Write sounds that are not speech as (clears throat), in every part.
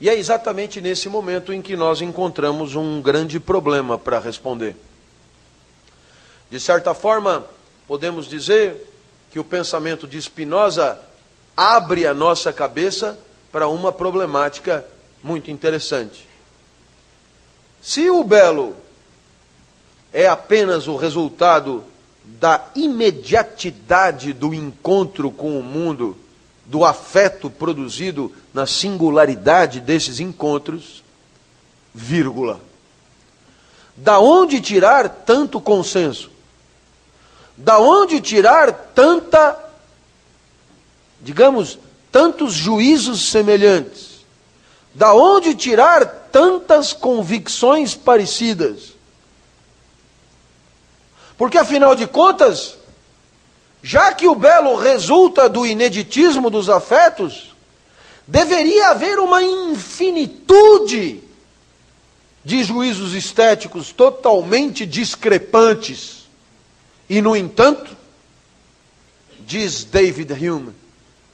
E é exatamente nesse momento em que nós encontramos um grande problema para responder. De certa forma, podemos dizer que o pensamento de Spinoza abre a nossa cabeça para uma problemática muito interessante. Se o belo é apenas o resultado da imediatidade do encontro com o mundo, do afeto produzido na singularidade desses encontros, vírgula. Da onde tirar tanto consenso? Da onde tirar tanta, digamos, tantos juízos semelhantes? Da onde tirar tantas convicções parecidas? Porque afinal de contas, já que o belo resulta do ineditismo dos afetos, deveria haver uma infinitude de juízos estéticos totalmente discrepantes. E, no entanto, diz David Hume,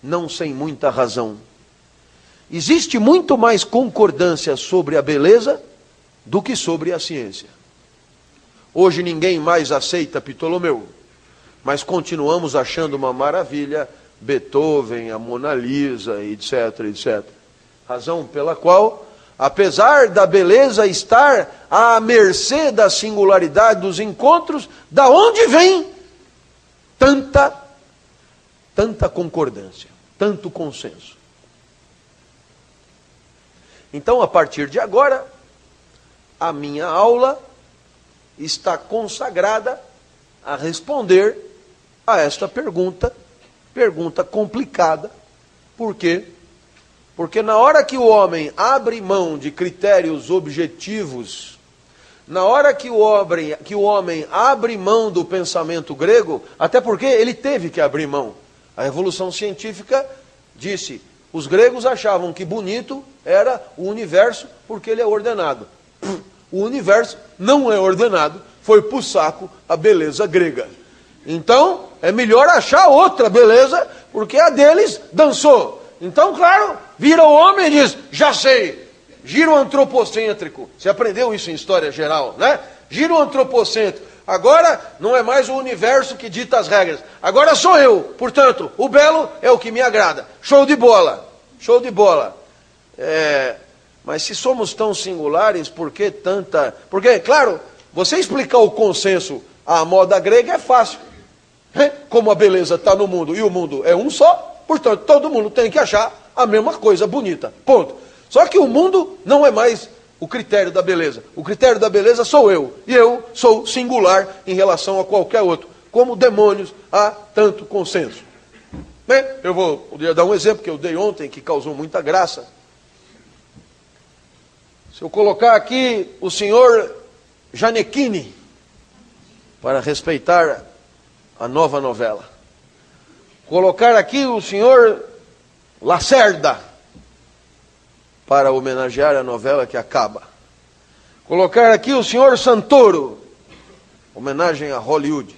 não sem muita razão, existe muito mais concordância sobre a beleza do que sobre a ciência. Hoje ninguém mais aceita Ptolomeu, mas continuamos achando uma maravilha Beethoven, a Mona Lisa, etc, etc. Razão pela qual, apesar da beleza estar à mercê da singularidade dos encontros, da onde vem tanta tanta concordância, tanto consenso? Então, a partir de agora, a minha aula está consagrada a responder a esta pergunta, pergunta complicada. Por quê? Porque na hora que o homem abre mão de critérios objetivos, na hora que o, homem, que o homem abre mão do pensamento grego, até porque ele teve que abrir mão. A revolução científica disse: os gregos achavam que bonito era o universo porque ele é ordenado o universo não é ordenado, foi para saco a beleza grega. Então, é melhor achar outra beleza, porque a deles dançou. Então, claro, vira o homem e diz: já sei, giro antropocêntrico. Você aprendeu isso em história geral, né? Giro antropocêntrico. Agora não é mais o universo que dita as regras. Agora sou eu. Portanto, o belo é o que me agrada. Show de bola. Show de bola. É, mas se somos tão singulares, por que tanta. Porque, claro, você explicar o consenso à moda grega é fácil. Como a beleza está no mundo e o mundo é um só, portanto, todo mundo tem que achar a mesma coisa bonita. Ponto. Só que o mundo não é mais o critério da beleza. O critério da beleza sou eu. E eu sou singular em relação a qualquer outro. Como demônios há tanto consenso. Bem, eu vou dar um exemplo que eu dei ontem que causou muita graça. Se eu colocar aqui o senhor Janequini, para respeitar a nova novela. Colocar aqui o senhor Lacerda, para homenagear a novela que acaba. Colocar aqui o senhor Santoro, homenagem a Hollywood.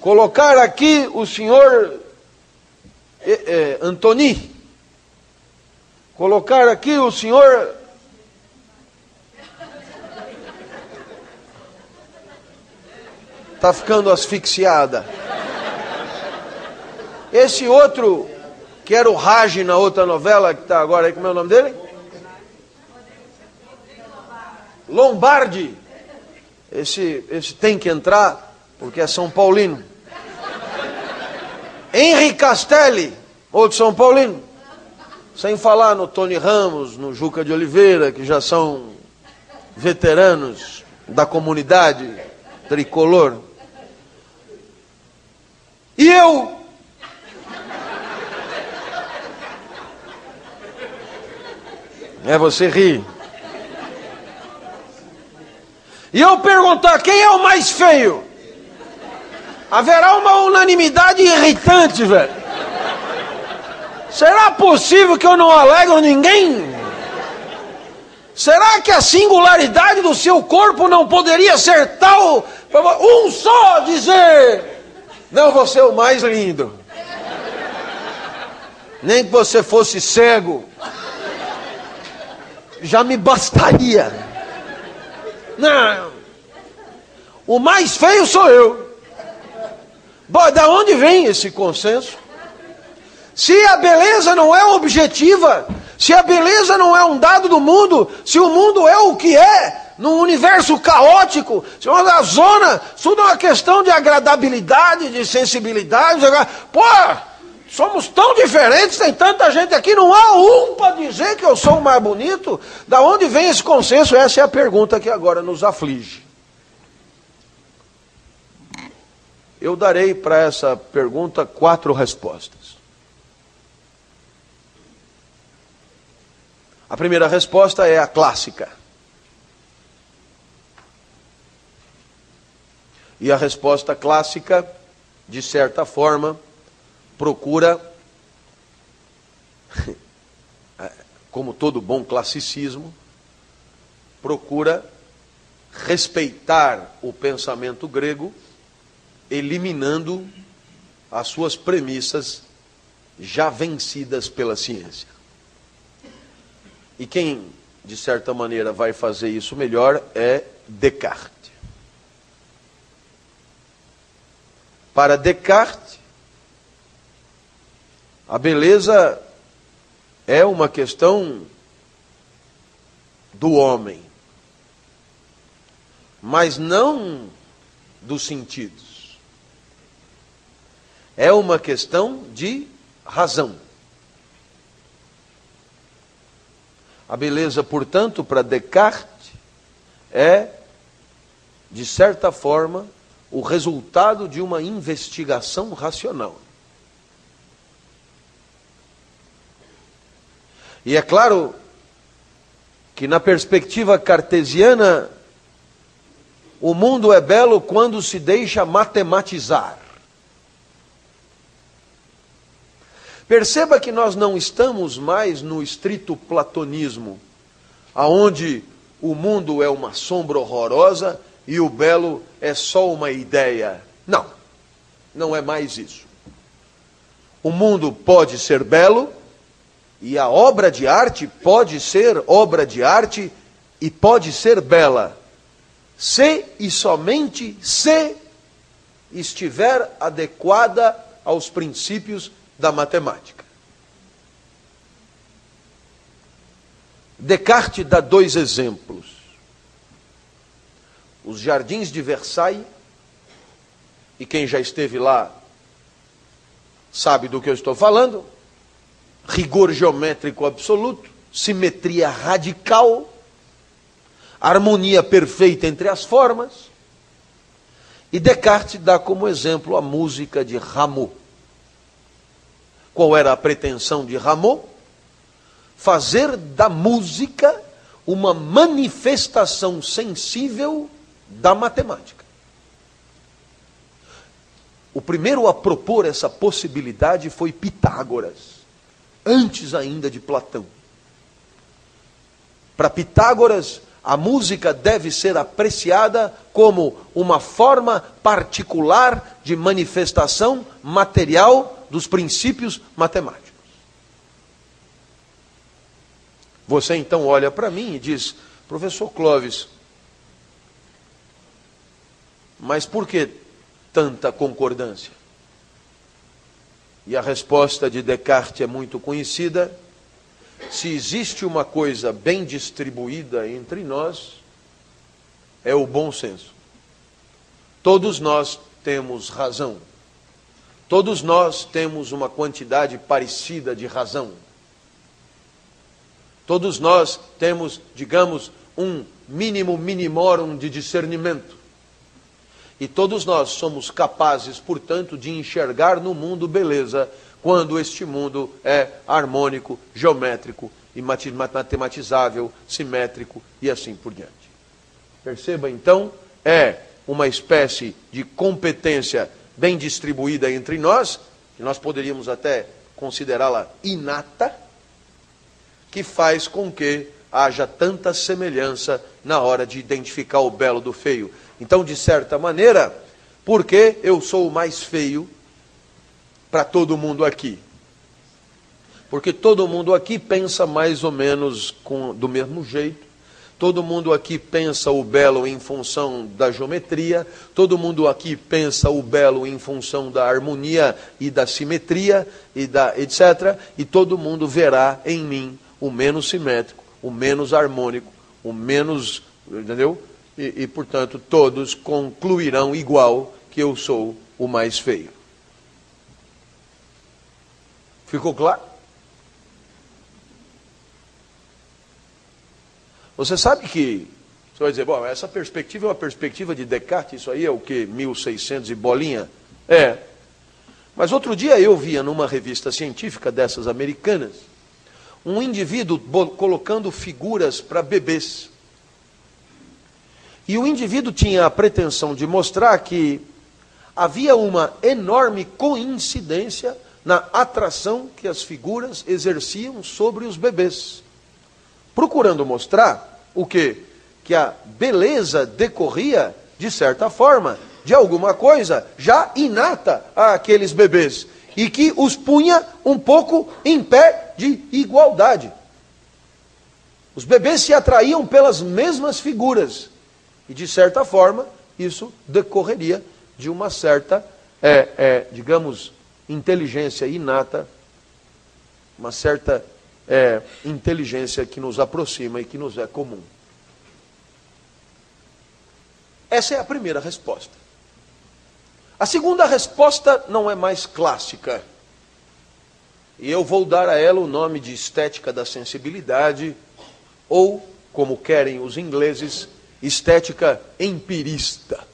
Colocar aqui o senhor eh, eh, Antoni. Colocar aqui o senhor está ficando asfixiada. Esse outro, que era o Raj na outra novela, que está agora aí, como é o nome dele? Lombardi. Esse, esse tem que entrar, porque é São Paulino. Henri Castelli, outro São Paulino. Sem falar no Tony Ramos, no Juca de Oliveira, que já são veteranos da comunidade tricolor. E eu? É, você ri. E eu perguntar quem é o mais feio? Haverá uma unanimidade irritante, velho. Será possível que eu não alegro ninguém? Será que a singularidade do seu corpo não poderia ser tal um só dizer não, você é o mais lindo. Nem que você fosse cego. já me bastaria. Não. O mais feio sou eu. Bom, da onde vem esse consenso? Se a beleza não é objetiva, se a beleza não é um dado do mundo, se o mundo é o que é, num universo caótico, se uma zona, tudo é uma questão de agradabilidade, de sensibilidade. Pô, somos tão diferentes, tem tanta gente aqui, não há um para dizer que eu sou o mais bonito. Da onde vem esse consenso? Essa é a pergunta que agora nos aflige. Eu darei para essa pergunta quatro respostas. A primeira resposta é a clássica. E a resposta clássica, de certa forma, procura, (laughs) como todo bom classicismo, procura respeitar o pensamento grego, eliminando as suas premissas já vencidas pela ciência. E quem, de certa maneira, vai fazer isso melhor é Descartes. Para Descartes, a beleza é uma questão do homem, mas não dos sentidos. É uma questão de razão. A beleza, portanto, para Descartes, é, de certa forma, o resultado de uma investigação racional. E é claro que, na perspectiva cartesiana, o mundo é belo quando se deixa matematizar. Perceba que nós não estamos mais no estrito platonismo, aonde o mundo é uma sombra horrorosa e o belo é só uma ideia. Não, não é mais isso. O mundo pode ser belo e a obra de arte pode ser obra de arte e pode ser bela, se e somente se estiver adequada aos princípios da matemática. Descartes dá dois exemplos os jardins de Versailles, e quem já esteve lá sabe do que eu estou falando, rigor geométrico absoluto, simetria radical, harmonia perfeita entre as formas. E Descartes dá como exemplo a música de Rameau. Qual era a pretensão de Rameau? Fazer da música uma manifestação sensível da matemática. O primeiro a propor essa possibilidade foi Pitágoras, antes ainda de Platão. Para Pitágoras, a música deve ser apreciada como uma forma particular de manifestação material dos princípios matemáticos. Você então olha para mim e diz, professor Clóvis, mas por que tanta concordância? E a resposta de Descartes é muito conhecida. Se existe uma coisa bem distribuída entre nós, é o bom senso. Todos nós temos razão. Todos nós temos uma quantidade parecida de razão. Todos nós temos, digamos, um mínimo minimorum de discernimento. E todos nós somos capazes, portanto, de enxergar no mundo beleza, quando este mundo é harmônico, geométrico e matematizável, simétrico e assim por diante. Perceba então, é uma espécie de competência bem distribuída entre nós, que nós poderíamos até considerá-la inata, que faz com que haja tanta semelhança na hora de identificar o belo do feio. Então, de certa maneira, porque eu sou o mais feio para todo mundo aqui? porque todo mundo aqui pensa mais ou menos com, do mesmo jeito. Todo mundo aqui pensa o belo em função da geometria, todo mundo aqui pensa o belo em função da harmonia e da simetria e da etc. E todo mundo verá em mim o menos simétrico, o menos harmônico, o menos, entendeu? E, e portanto todos concluirão igual que eu sou o mais feio. Ficou claro? Você sabe que, você vai dizer, bom, essa perspectiva é uma perspectiva de Descartes, isso aí é o que? 1600 e bolinha? É. Mas outro dia eu via numa revista científica dessas americanas, um indivíduo colocando figuras para bebês. E o indivíduo tinha a pretensão de mostrar que havia uma enorme coincidência na atração que as figuras exerciam sobre os bebês procurando mostrar o quê? Que a beleza decorria, de certa forma, de alguma coisa já inata àqueles bebês e que os punha um pouco em pé de igualdade. Os bebês se atraíam pelas mesmas figuras e, de certa forma, isso decorreria de uma certa, é, é, digamos, inteligência inata, uma certa é, inteligência que nos aproxima e que nos é comum. Essa é a primeira resposta. A segunda resposta não é mais clássica. E eu vou dar a ela o nome de estética da sensibilidade, ou, como querem os ingleses, estética empirista.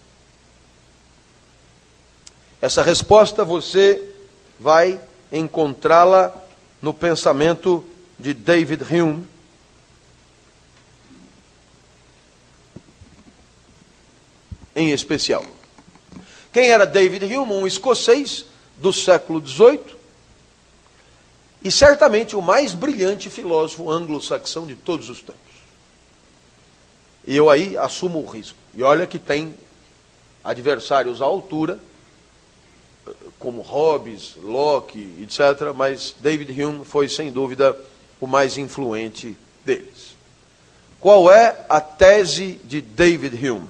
Essa resposta você vai encontrá-la no pensamento de David Hume. Em especial. Quem era David Hume? Um escocês do século XVIII e certamente o mais brilhante filósofo anglo-saxão de todos os tempos. E eu aí assumo o risco. E olha que tem adversários à altura, como Hobbes, Locke, etc., mas David Hume foi sem dúvida o mais influente deles. Qual é a tese de David Hume?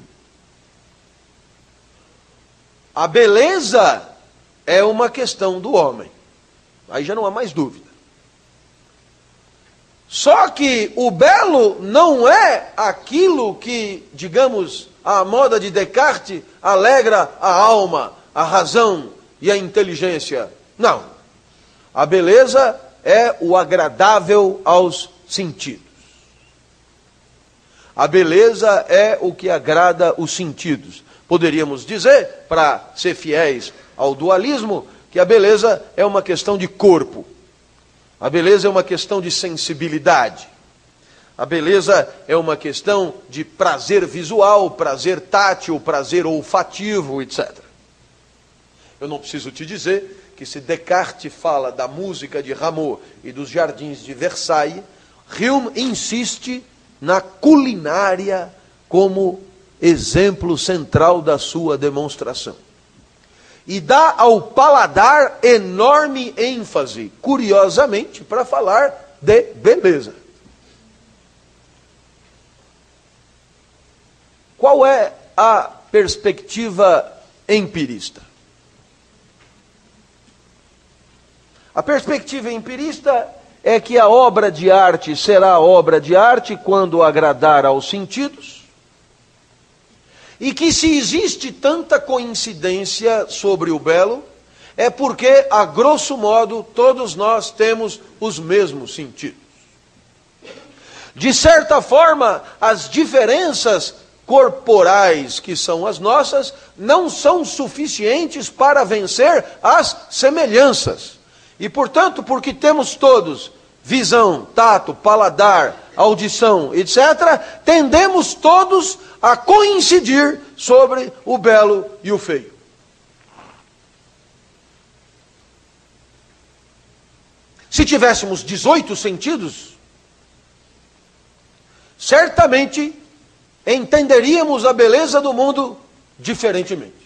A beleza é uma questão do homem. Aí já não há mais dúvida. Só que o belo não é aquilo que, digamos, a moda de Descartes alegra a alma, a razão e a inteligência. Não. A beleza é o agradável aos sentidos. A beleza é o que agrada os sentidos. Poderíamos dizer, para ser fiéis ao dualismo, que a beleza é uma questão de corpo. A beleza é uma questão de sensibilidade. A beleza é uma questão de prazer visual, prazer tátil, prazer olfativo, etc. Eu não preciso te dizer que se Descartes fala da música de Rameau e dos jardins de Versailles, Hume insiste na culinária como exemplo central da sua demonstração. E dá ao paladar enorme ênfase, curiosamente, para falar de beleza. Qual é a perspectiva empirista? A perspectiva empirista é que a obra de arte será obra de arte quando agradar aos sentidos, e que se existe tanta coincidência sobre o belo, é porque, a grosso modo, todos nós temos os mesmos sentidos. De certa forma, as diferenças corporais que são as nossas não são suficientes para vencer as semelhanças. E portanto, porque temos todos visão, tato, paladar, audição, etc., tendemos todos a coincidir sobre o belo e o feio. Se tivéssemos 18 sentidos, certamente entenderíamos a beleza do mundo diferentemente.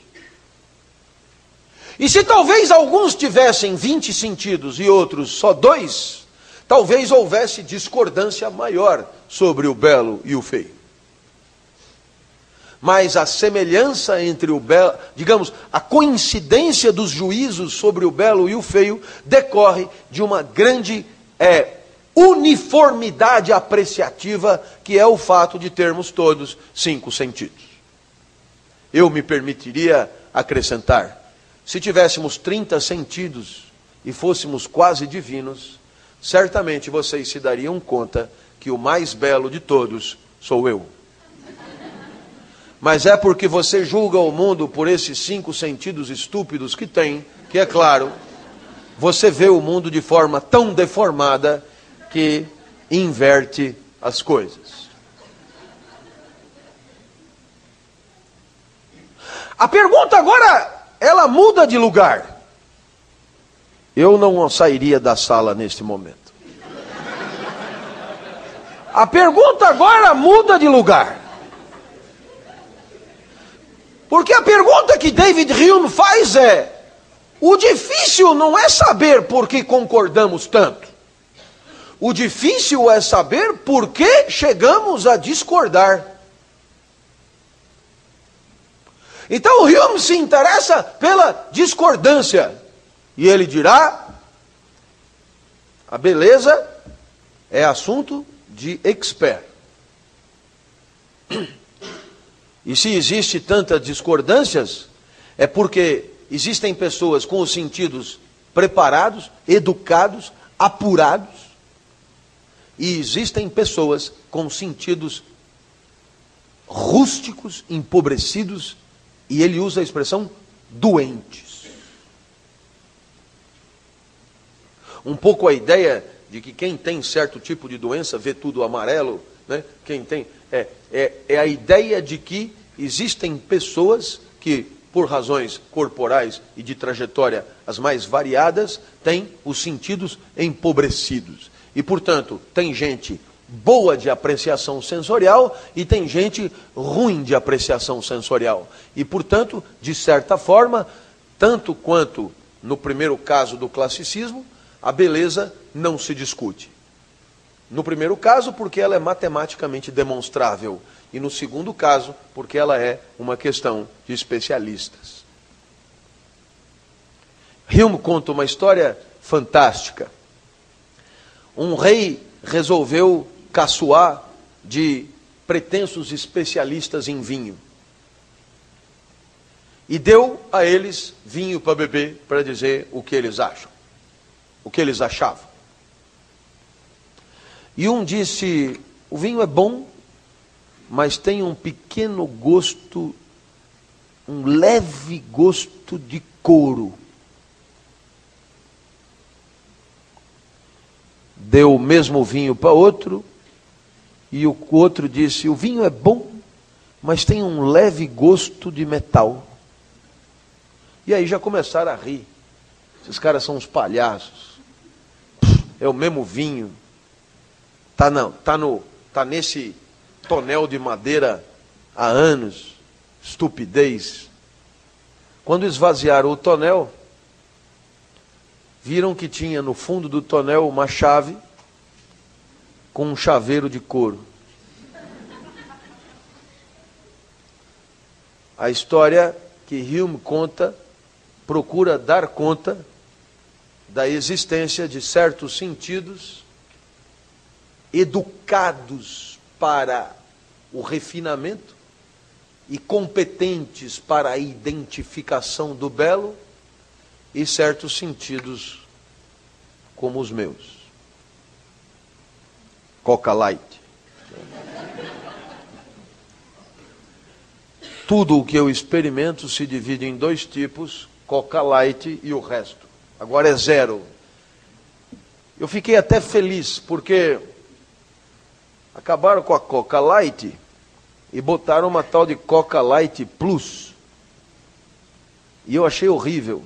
E se talvez alguns tivessem 20 sentidos e outros só dois, talvez houvesse discordância maior sobre o belo e o feio. Mas a semelhança entre o belo, digamos, a coincidência dos juízos sobre o belo e o feio decorre de uma grande é, uniformidade apreciativa, que é o fato de termos todos cinco sentidos. Eu me permitiria acrescentar: se tivéssemos 30 sentidos e fôssemos quase divinos, certamente vocês se dariam conta que o mais belo de todos sou eu. Mas é porque você julga o mundo por esses cinco sentidos estúpidos que tem, que é claro, você vê o mundo de forma tão deformada que inverte as coisas. A pergunta agora, ela muda de lugar. Eu não sairia da sala neste momento. A pergunta agora muda de lugar. Porque a pergunta que David Hume faz é: o difícil não é saber por que concordamos tanto. O difícil é saber por que chegamos a discordar. Então Hume se interessa pela discordância. E ele dirá: a beleza é assunto de expert. E se existe tantas discordâncias, é porque existem pessoas com os sentidos preparados, educados, apurados, e existem pessoas com sentidos rústicos, empobrecidos, e ele usa a expressão doentes. Um pouco a ideia de que quem tem certo tipo de doença vê tudo amarelo, né? Quem tem é, é, é a ideia de que existem pessoas que por razões corporais e de trajetória as mais variadas, têm os sentidos empobrecidos. E, portanto, tem gente boa de apreciação sensorial e tem gente ruim de apreciação sensorial. E, portanto, de certa forma, tanto quanto no primeiro caso do classicismo, a beleza não se discute. No primeiro caso, porque ela é matematicamente demonstrável, e no segundo caso, porque ela é uma questão de especialistas. Hume conta uma história fantástica um rei resolveu caçoar de pretensos especialistas em vinho. E deu a eles vinho para beber, para dizer o que eles acham, o que eles achavam. E um disse: o vinho é bom, mas tem um pequeno gosto, um leve gosto de couro. deu o mesmo vinho para outro, e o outro disse: O vinho é bom, mas tem um leve gosto de metal. E aí já começaram a rir. Esses caras são uns palhaços. É o mesmo vinho. Tá não, tá no, tá nesse tonel de madeira há anos. Estupidez. Quando esvaziaram o tonel, viram que tinha no fundo do tonel uma chave com um chaveiro de couro. A história que Hume conta procura dar conta da existência de certos sentidos educados para o refinamento e competentes para a identificação do belo e certos sentidos como os meus. Coca Light. Tudo o que eu experimento se divide em dois tipos, Coca Light e o resto. Agora é zero. Eu fiquei até feliz porque acabaram com a Coca Light e botaram uma tal de Coca Light Plus. E eu achei horrível.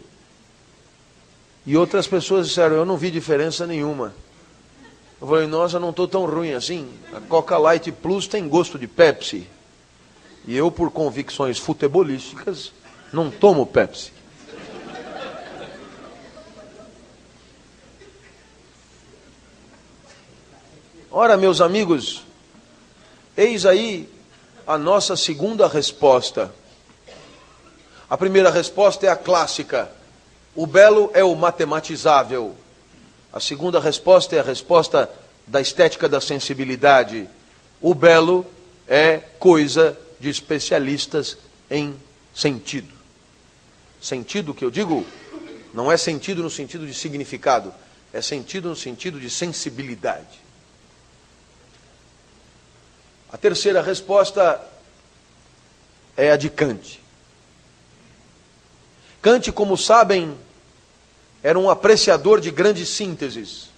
E outras pessoas disseram: Eu não vi diferença nenhuma. Eu falei: Nossa, não estou tão ruim assim. A Coca Light Plus tem gosto de Pepsi. E eu, por convicções futebolísticas, não tomo Pepsi. Ora, meus amigos, eis aí a nossa segunda resposta. A primeira resposta é a clássica: o belo é o matematizável. A segunda resposta é a resposta da estética da sensibilidade. O belo é coisa de especialistas em sentido. Sentido que eu digo não é sentido no sentido de significado, é sentido no sentido de sensibilidade. A terceira resposta é a de Kant. Kant, como sabem, era um apreciador de grandes sínteses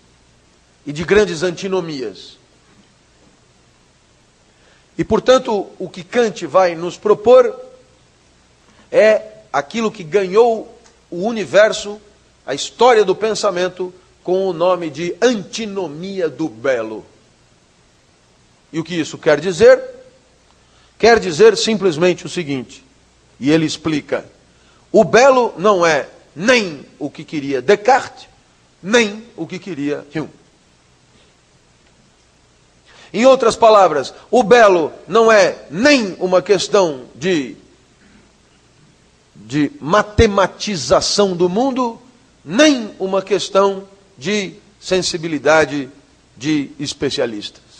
e de grandes antinomias. E, portanto, o que Kant vai nos propor é aquilo que ganhou o universo, a história do pensamento, com o nome de antinomia do belo. E o que isso quer dizer? Quer dizer simplesmente o seguinte, e ele explica: o belo não é nem o que queria Descartes, nem o que queria Hume. Em outras palavras, o belo não é nem uma questão de, de matematização do mundo, nem uma questão de sensibilidade de especialistas.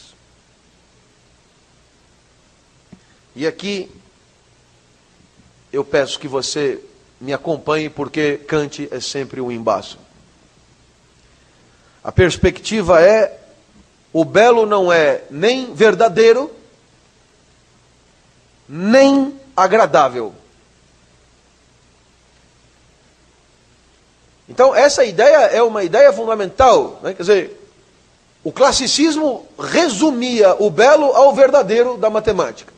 E aqui eu peço que você me acompanhe, porque Kant é sempre um embaço. A perspectiva é o belo não é nem verdadeiro, nem agradável. Então, essa ideia é uma ideia fundamental. Né? Quer dizer, o classicismo resumia o belo ao verdadeiro da matemática.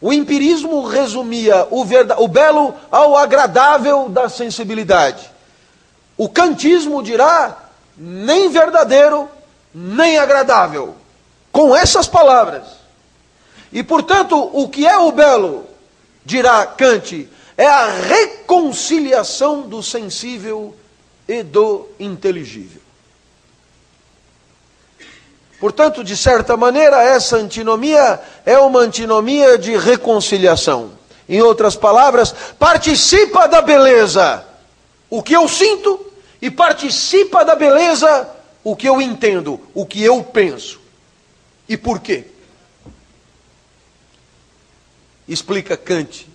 O empirismo resumia o, verda, o belo ao agradável da sensibilidade. O kantismo dirá nem verdadeiro, nem agradável. Com essas palavras. E portanto, o que é o belo, dirá Kant, é a reconciliação do sensível e do inteligível. Portanto, de certa maneira, essa antinomia é uma antinomia de reconciliação. Em outras palavras, participa da beleza o que eu sinto e participa da beleza o que eu entendo, o que eu penso. E por quê? Explica Kant.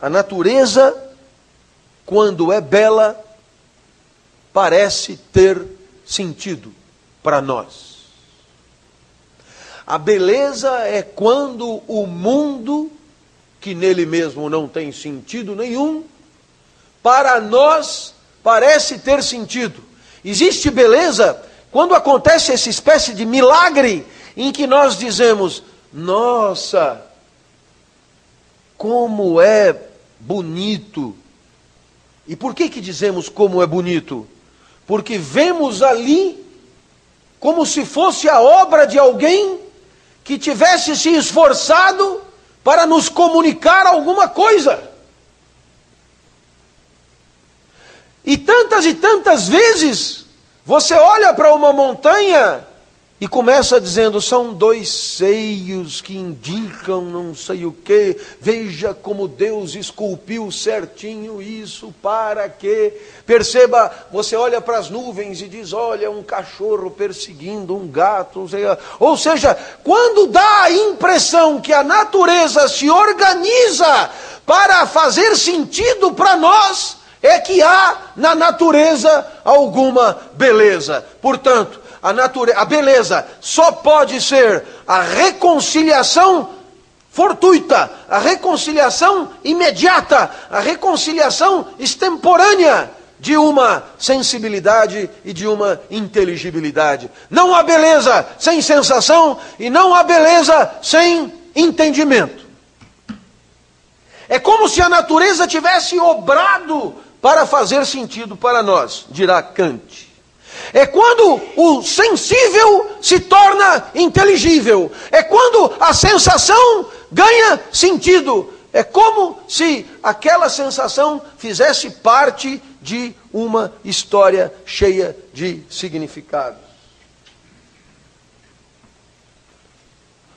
A natureza, quando é bela, parece ter sentido para nós. A beleza é quando o mundo, que nele mesmo não tem sentido nenhum, para nós parece ter sentido. Existe beleza quando acontece essa espécie de milagre em que nós dizemos: Nossa, como é bonito. E por que, que dizemos como é bonito? Porque vemos ali como se fosse a obra de alguém que tivesse se esforçado para nos comunicar alguma coisa. E tantas e tantas vezes você olha para uma montanha e começa dizendo: são dois seios que indicam não sei o que. Veja como Deus esculpiu certinho isso para que. Perceba, você olha para as nuvens e diz: olha, um cachorro perseguindo um gato. Ou seja, quando dá a impressão que a natureza se organiza para fazer sentido para nós é que há na natureza alguma beleza. Portanto, a, natureza, a beleza só pode ser a reconciliação fortuita, a reconciliação imediata, a reconciliação extemporânea de uma sensibilidade e de uma inteligibilidade. Não há beleza sem sensação e não há beleza sem entendimento. É como se a natureza tivesse obrado para fazer sentido para nós, dirá Kant. É quando o sensível se torna inteligível. É quando a sensação ganha sentido. É como se aquela sensação fizesse parte de uma história cheia de significados.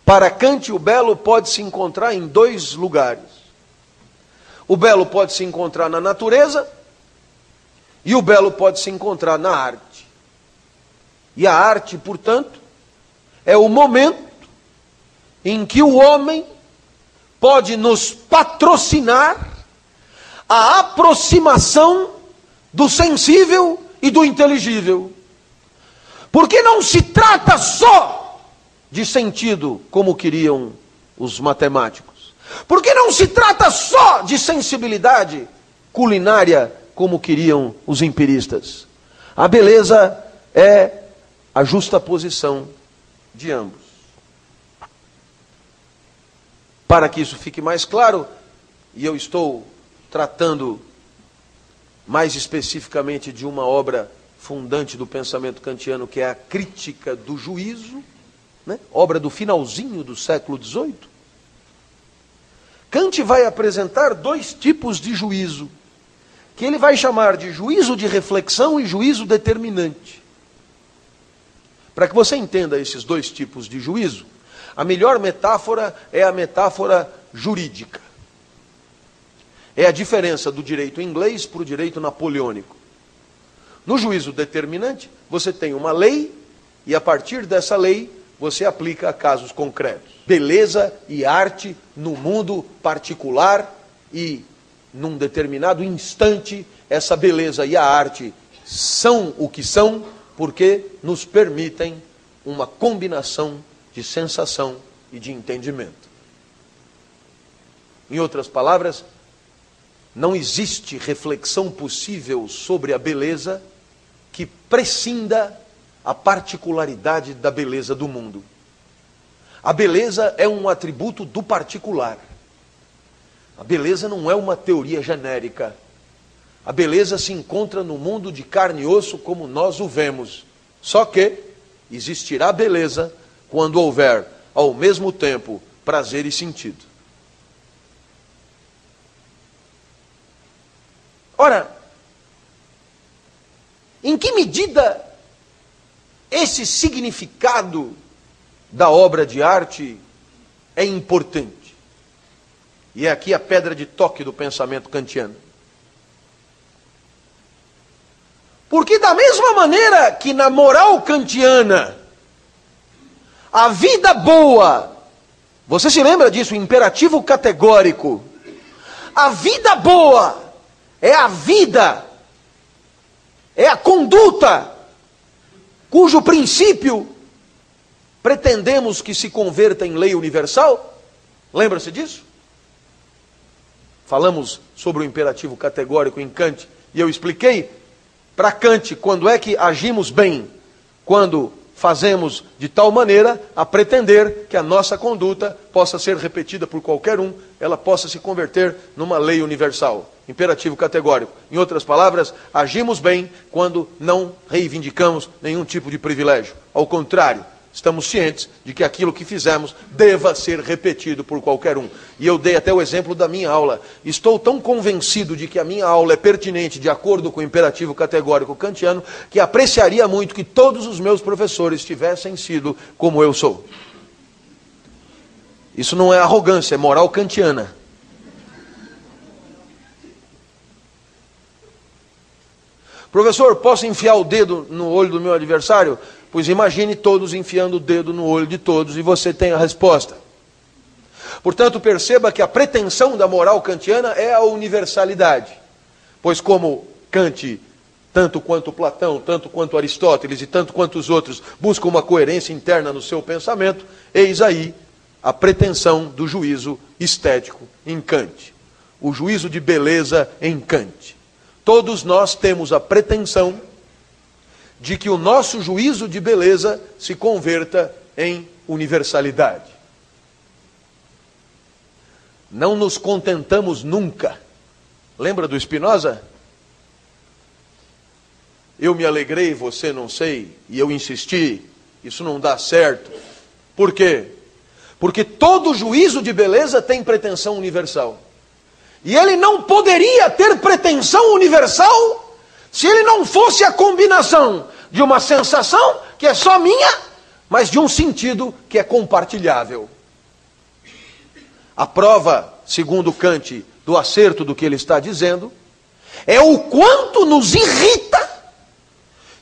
Para Kant, o belo pode se encontrar em dois lugares. O belo pode se encontrar na natureza e o belo pode se encontrar na arte. E a arte, portanto, é o momento em que o homem pode nos patrocinar a aproximação do sensível e do inteligível. Porque não se trata só de sentido, como queriam os matemáticos. Porque não se trata só de sensibilidade culinária, como queriam os empiristas. A beleza é a justa posição de ambos. Para que isso fique mais claro, e eu estou tratando mais especificamente de uma obra fundante do pensamento kantiano, que é a Crítica do Juízo, né? obra do finalzinho do século XVIII. Kant vai apresentar dois tipos de juízo, que ele vai chamar de juízo de reflexão e juízo determinante. Para que você entenda esses dois tipos de juízo, a melhor metáfora é a metáfora jurídica. É a diferença do direito inglês para o direito napoleônico. No juízo determinante, você tem uma lei e a partir dessa lei você aplica a casos concretos. Beleza e arte no mundo particular e num determinado instante essa beleza e a arte são o que são porque nos permitem uma combinação de sensação e de entendimento. Em outras palavras, não existe reflexão possível sobre a beleza que prescinda a particularidade da beleza do mundo. A beleza é um atributo do particular. A beleza não é uma teoria genérica. A beleza se encontra no mundo de carne e osso como nós o vemos. Só que existirá beleza quando houver, ao mesmo tempo, prazer e sentido. Ora, em que medida esse significado da obra de arte é importante? E é aqui a pedra de toque do pensamento kantiano. Porque, da mesma maneira que na moral kantiana, a vida boa, você se lembra disso, imperativo categórico, a vida boa é a vida é a conduta cujo princípio pretendemos que se converta em lei universal. Lembra-se disso? Falamos sobre o imperativo categórico em Kant e eu expliquei para Kant quando é que agimos bem, quando fazemos de tal maneira a pretender que a nossa conduta possa ser repetida por qualquer um, ela possa se converter numa lei universal. Imperativo categórico. Em outras palavras, agimos bem quando não reivindicamos nenhum tipo de privilégio. Ao contrário, estamos cientes de que aquilo que fizemos deva ser repetido por qualquer um. E eu dei até o exemplo da minha aula. Estou tão convencido de que a minha aula é pertinente de acordo com o imperativo categórico kantiano que apreciaria muito que todos os meus professores tivessem sido como eu sou. Isso não é arrogância, é moral kantiana. Professor, posso enfiar o dedo no olho do meu adversário? Pois imagine todos enfiando o dedo no olho de todos e você tem a resposta. Portanto, perceba que a pretensão da moral kantiana é a universalidade. Pois, como Kant, tanto quanto Platão, tanto quanto Aristóteles e tanto quanto os outros, buscam uma coerência interna no seu pensamento, eis aí a pretensão do juízo estético em Kant. O juízo de beleza em Kant. Todos nós temos a pretensão de que o nosso juízo de beleza se converta em universalidade. Não nos contentamos nunca. Lembra do Spinoza? Eu me alegrei, você não sei, e eu insisti, isso não dá certo. Por quê? Porque todo juízo de beleza tem pretensão universal. E ele não poderia ter pretensão universal se ele não fosse a combinação de uma sensação que é só minha, mas de um sentido que é compartilhável. a prova, segundo Kant, do acerto do que ele está dizendo, é o quanto nos irrita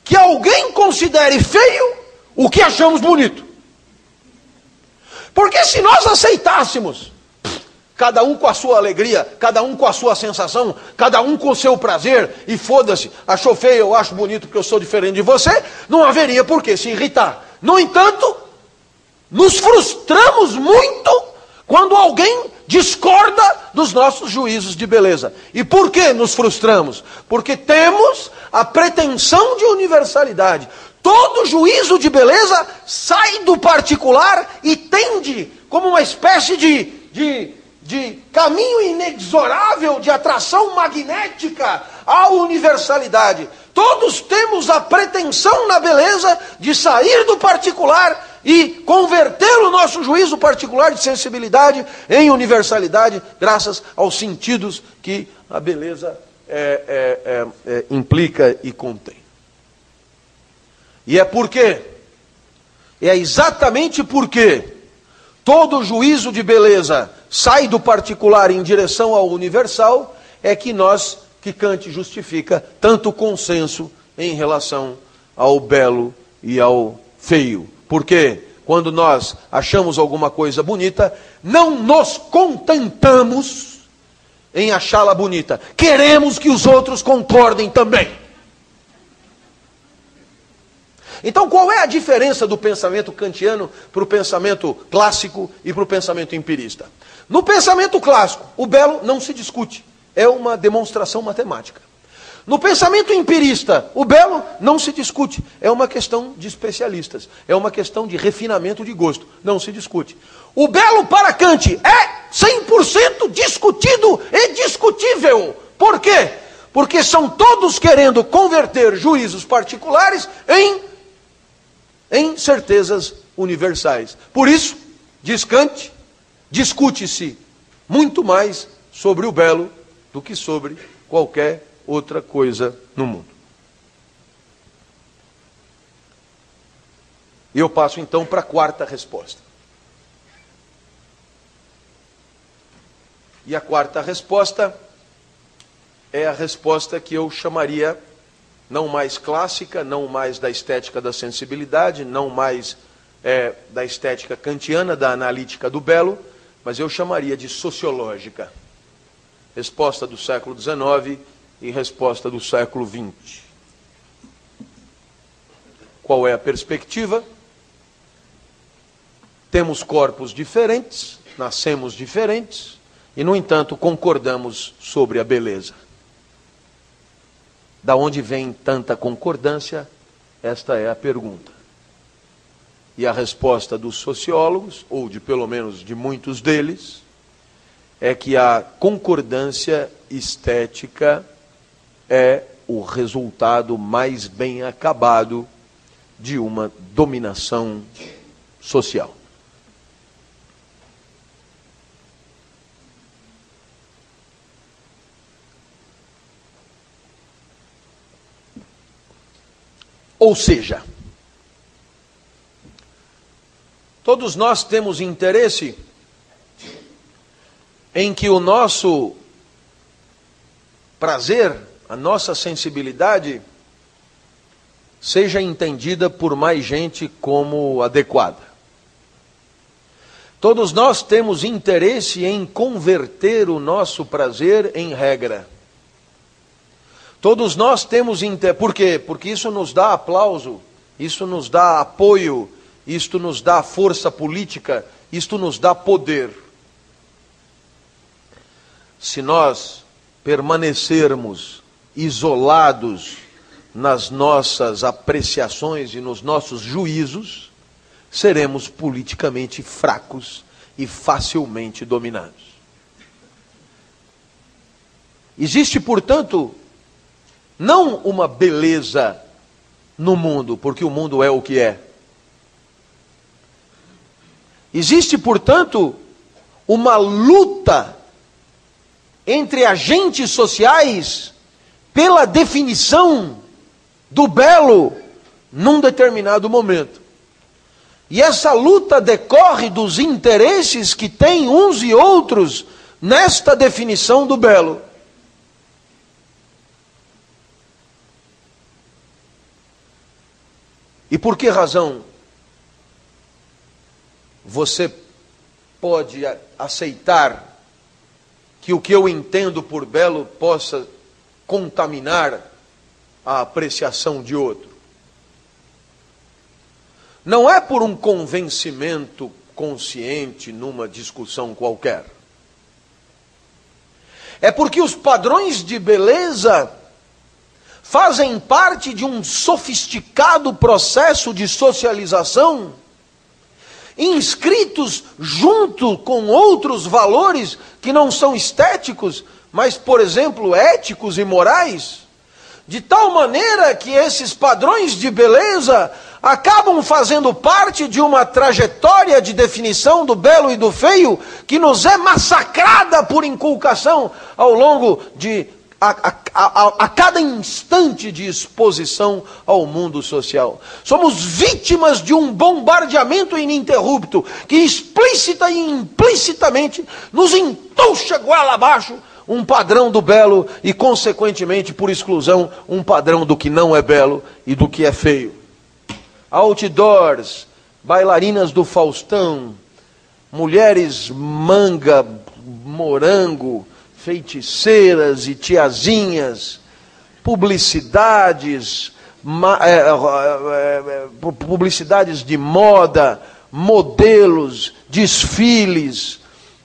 que alguém considere feio o que achamos bonito. Porque se nós aceitássemos, cada um com a sua alegria, cada um com a sua sensação, cada um com o seu prazer, e foda-se, achou feio, eu acho bonito porque eu sou diferente de você, não haveria por que se irritar. No entanto, nos frustramos muito quando alguém discorda dos nossos juízos de beleza. E por que nos frustramos? Porque temos a pretensão de universalidade. Todo juízo de beleza sai do particular e tende como uma espécie de, de, de caminho inexorável de atração magnética à universalidade. Todos temos a pretensão na beleza de sair do particular e converter o nosso juízo particular de sensibilidade em universalidade, graças aos sentidos que a beleza é, é, é, é implica e contém. E é porque, é exatamente porque todo juízo de beleza sai do particular em direção ao universal, é que nós, que Kant justifica tanto consenso em relação ao belo e ao feio. Porque quando nós achamos alguma coisa bonita, não nos contentamos em achá-la bonita. Queremos que os outros concordem também. Então, qual é a diferença do pensamento kantiano para o pensamento clássico e para o pensamento empirista? No pensamento clássico, o belo não se discute, é uma demonstração matemática. No pensamento empirista, o belo não se discute, é uma questão de especialistas, é uma questão de refinamento de gosto, não se discute. O belo para Kant é 100% discutido e discutível. Por quê? Porque são todos querendo converter juízos particulares em em certezas universais. Por isso, diz Kant, discute-se muito mais sobre o belo do que sobre qualquer outra coisa no mundo. E eu passo então para a quarta resposta. E a quarta resposta é a resposta que eu chamaria não mais clássica, não mais da estética da sensibilidade, não mais é, da estética kantiana, da analítica do belo, mas eu chamaria de sociológica. Resposta do século XIX e resposta do século XX. Qual é a perspectiva? Temos corpos diferentes, nascemos diferentes, e, no entanto, concordamos sobre a beleza. Da onde vem tanta concordância? Esta é a pergunta. E a resposta dos sociólogos, ou de pelo menos de muitos deles, é que a concordância estética é o resultado mais bem acabado de uma dominação social. Ou seja, todos nós temos interesse em que o nosso prazer, a nossa sensibilidade, seja entendida por mais gente como adequada. Todos nós temos interesse em converter o nosso prazer em regra. Todos nós temos inter... Por quê? Porque isso nos dá aplauso, isso nos dá apoio, isto nos dá força política, isto nos dá poder. Se nós permanecermos isolados nas nossas apreciações e nos nossos juízos, seremos politicamente fracos e facilmente dominados. Existe, portanto, não uma beleza no mundo, porque o mundo é o que é. Existe, portanto, uma luta entre agentes sociais pela definição do belo num determinado momento. E essa luta decorre dos interesses que têm uns e outros nesta definição do belo. E por que razão você pode aceitar que o que eu entendo por belo possa contaminar a apreciação de outro? Não é por um convencimento consciente numa discussão qualquer. É porque os padrões de beleza fazem parte de um sofisticado processo de socialização, inscritos junto com outros valores que não são estéticos, mas, por exemplo, éticos e morais, de tal maneira que esses padrões de beleza acabam fazendo parte de uma trajetória de definição do belo e do feio que nos é massacrada por inculcação ao longo de a, a, a, a, cada instante de exposição ao mundo social. Somos vítimas de um bombardeamento ininterrupto que explícita e implicitamente nos entuxa goela abaixo um padrão do belo e, consequentemente, por exclusão, um padrão do que não é belo e do que é feio outdoors, bailarinas do Faustão, mulheres manga, morango, feiticeiras e tiazinhas, publicidades, é, é, é, publicidades de moda, modelos, desfiles,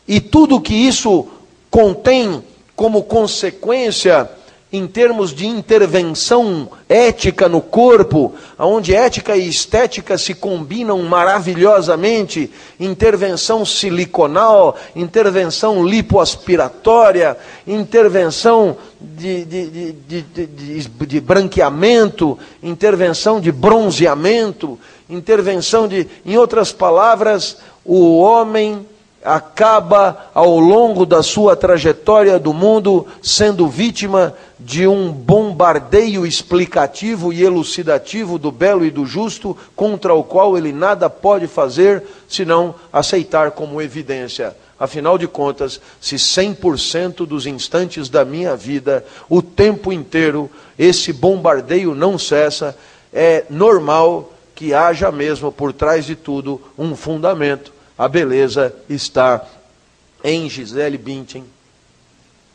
e tudo que isso contém como consequência em termos de intervenção ética no corpo, onde ética e estética se combinam maravilhosamente, intervenção siliconal, intervenção lipoaspiratória, intervenção de, de, de, de, branqueamento, intervenção de bronzeamento, intervenção de. Em outras palavras, o homem acaba ao longo da sua trajetória do mundo sendo vítima de um bombardeio explicativo e elucidativo do belo e do justo, contra o qual ele nada pode fazer senão aceitar como evidência. Afinal de contas, se 100% dos instantes da minha vida, o tempo inteiro, esse bombardeio não cessa, é normal que haja mesmo por trás de tudo um fundamento a beleza está em Gisele Bündchen,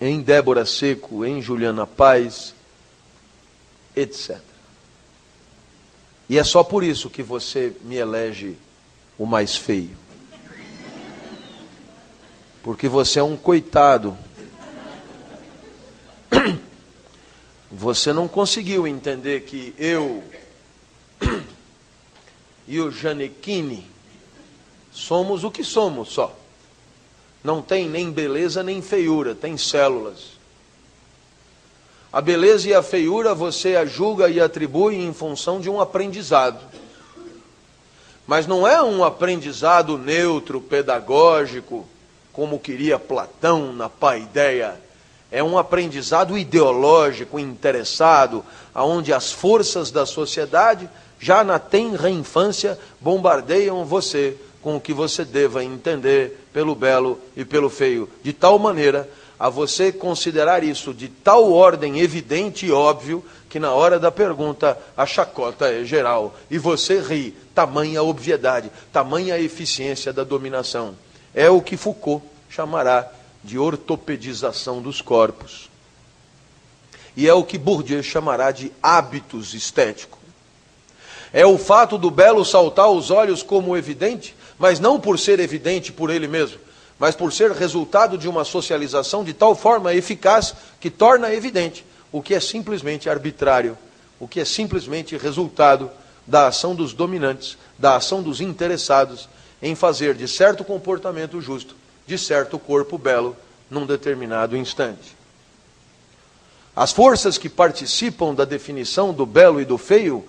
em Débora Seco, em Juliana Paz, etc. E é só por isso que você me elege o mais feio. Porque você é um coitado. (coughs) Você não conseguiu entender que eu (coughs) e o Janequine Somos o que somos só. Não tem nem beleza nem feiura, tem células. A beleza e a feiura você a julga e atribui em função de um aprendizado. Mas não é um aprendizado neutro, pedagógico, como queria Platão na paideia. É um aprendizado ideológico, interessado, aonde as forças da sociedade já na tenra infância bombardeiam você com o que você deva entender pelo belo e pelo feio, de tal maneira a você considerar isso de tal ordem evidente e óbvio que na hora da pergunta a chacota é geral e você ri, tamanha obviedade, tamanha eficiência da dominação. É o que Foucault chamará de ortopedização dos corpos. E é o que Bourdieu chamará de hábitos estéticos. É o fato do belo saltar aos olhos como evidente, mas não por ser evidente por ele mesmo, mas por ser resultado de uma socialização de tal forma eficaz que torna evidente o que é simplesmente arbitrário, o que é simplesmente resultado da ação dos dominantes, da ação dos interessados em fazer de certo comportamento justo, de certo corpo belo, num determinado instante. As forças que participam da definição do belo e do feio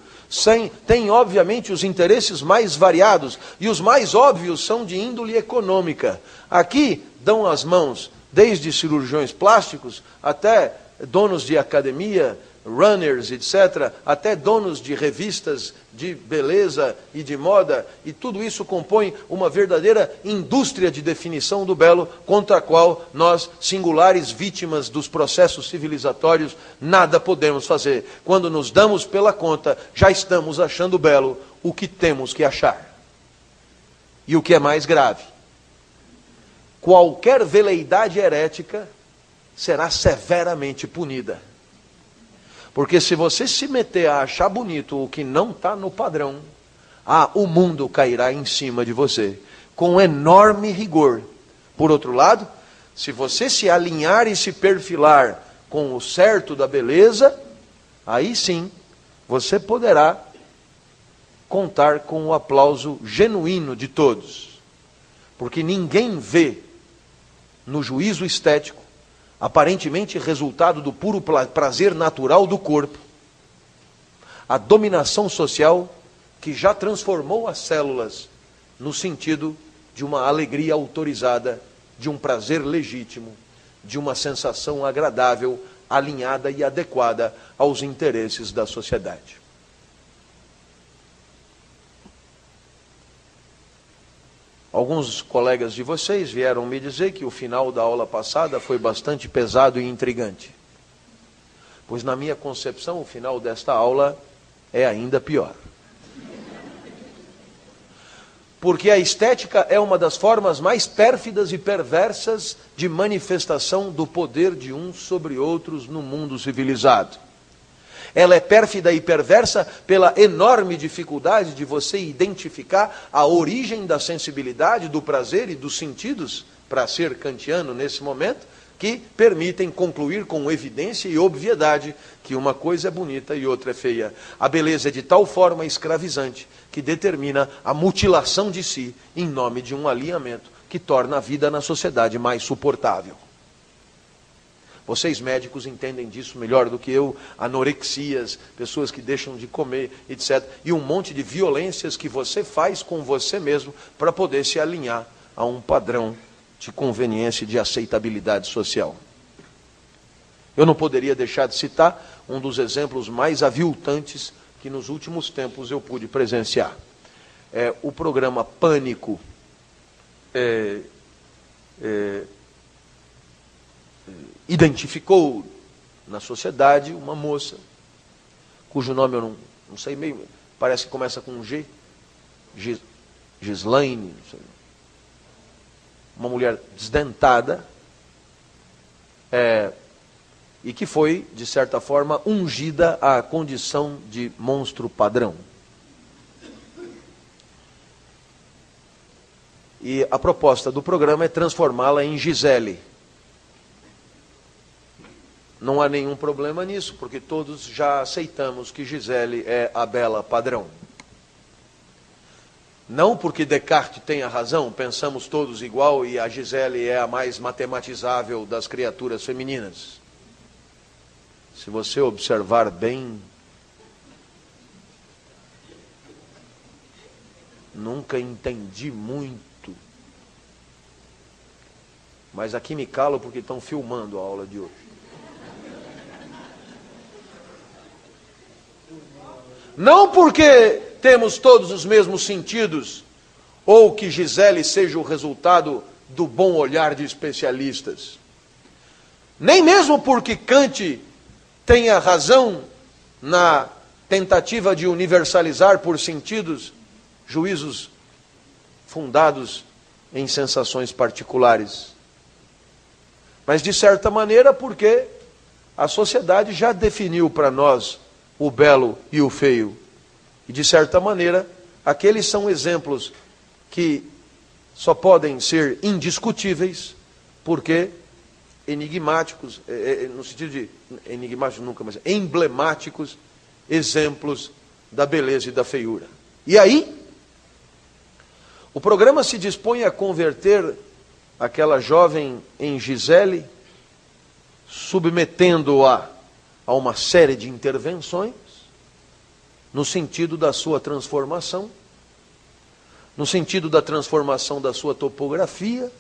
tem, obviamente, os interesses mais variados, e os mais óbvios são de índole econômica. Aqui dão as mãos, desde cirurgiões plásticos até donos de academia, runners, etc., até donos de revistas de beleza e de moda, e tudo isso compõe uma verdadeira indústria de definição do belo, contra a qual nós, singulares vítimas dos processos civilizatórios, nada podemos fazer. Quando nos damos pela conta, já estamos achando belo o que temos que achar. E o que é mais grave, qualquer veleidade herética será severamente punida. Porque se você se meter a achar bonito o que não está no padrão, ah, o mundo cairá em cima de você, com enorme rigor. Por outro lado, se você se alinhar e se perfilar com o certo da beleza, aí sim você poderá contar com o aplauso genuíno de todos. Porque ninguém vê no juízo estético aparentemente resultado do puro prazer natural do corpo, a dominação social que já transformou as células no sentido de uma alegria autorizada, de um prazer legítimo, de uma sensação agradável, alinhada e adequada aos interesses da sociedade. Alguns colegas de vocês vieram me dizer que o final da aula passada foi bastante pesado e intrigante. Pois, na minha concepção, o final desta aula é ainda pior. Porque a estética é uma das formas mais pérfidas e perversas de manifestação do poder de uns sobre outros no mundo civilizado. Ela é pérfida e perversa pela enorme dificuldade de você identificar a origem da sensibilidade, do prazer e dos sentidos, para ser kantiano nesse momento, que permitem concluir com evidência e obviedade que uma coisa é bonita e outra é feia. A beleza é de tal forma escravizante que determina a mutilação de si em nome de um alinhamento que torna a vida na sociedade mais suportável. Vocês médicos entendem disso melhor do que eu. Anorexias, pessoas que deixam de comer, etc. E um monte de violências que você faz com você mesmo para poder se alinhar a um padrão de conveniência e de aceitabilidade social. Eu não poderia deixar de citar um dos exemplos mais aviltantes que nos últimos tempos eu pude presenciar. É o programa Pânico. É, é, identificou na sociedade uma moça, cujo nome eu não, não sei meio, parece que começa com um G, G Gislaine, uma mulher desdentada, é, e que foi, de certa forma, ungida à condição de monstro padrão. E a proposta do programa é transformá-la em Gisele. Não há nenhum problema nisso, porque todos já aceitamos que Gisele é a bela padrão. Não porque Descartes tenha razão, pensamos todos igual e a Gisele é a mais matematizável das criaturas femininas. Se você observar bem, nunca entendi muito. Mas aqui me calo porque estão filmando a aula de hoje. Não porque temos todos os mesmos sentidos, ou que Gisele seja o resultado do bom olhar de especialistas. Nem mesmo porque Kant tenha razão na tentativa de universalizar por sentidos juízos fundados em sensações particulares. Mas, de certa maneira, porque a sociedade já definiu para nós o belo e o feio. E de certa maneira, aqueles são exemplos que só podem ser indiscutíveis, porque enigmáticos, é, é, no sentido de enigmáticos nunca, mas emblemáticos exemplos da beleza e da feiura. E aí, o programa se dispõe a converter aquela jovem em Gisele, submetendo-a a uma série de intervenções no sentido da sua transformação, no sentido da transformação da sua topografia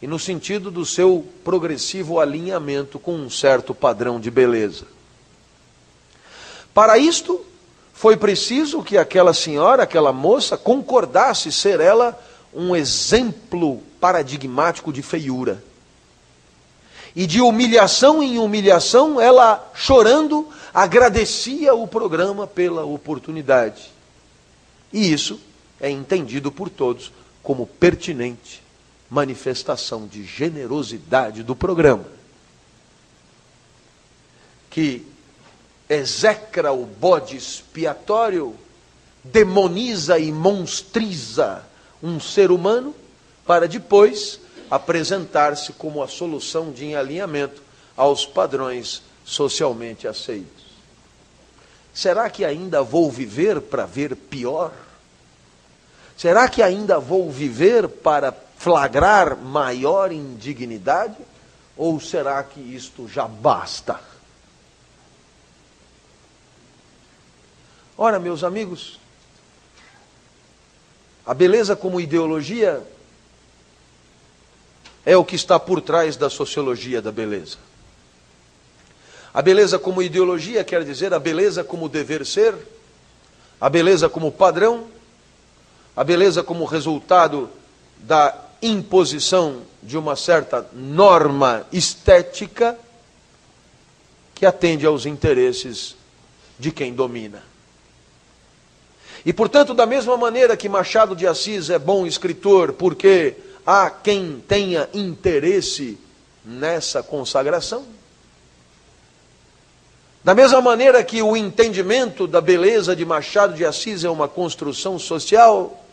e no sentido do seu progressivo alinhamento com um certo padrão de beleza. Para isto, foi preciso que aquela senhora, aquela moça, concordasse ser ela um exemplo paradigmático de feiura. E de humilhação em humilhação, ela, chorando, agradecia o programa pela oportunidade. E isso é entendido por todos como pertinente manifestação de generosidade do programa. Que execra o bode expiatório, demoniza e monstriza um ser humano, para depois apresentar-se como a solução de alinhamento aos padrões socialmente aceitos. Será que ainda vou viver para ver pior? Será que ainda vou viver para flagrar maior indignidade? Ou será que isto já basta? Ora, meus amigos, a beleza como ideologia é o que está por trás da sociologia da beleza. A beleza como ideologia quer dizer a beleza como dever ser, a beleza como padrão, a beleza como resultado da imposição de uma certa norma estética que atende aos interesses de quem domina. E, portanto, da mesma maneira que Machado de Assis é bom escritor, porque há quem tenha interesse nessa consagração, da mesma maneira que o entendimento da beleza de Machado de Assis é uma construção social,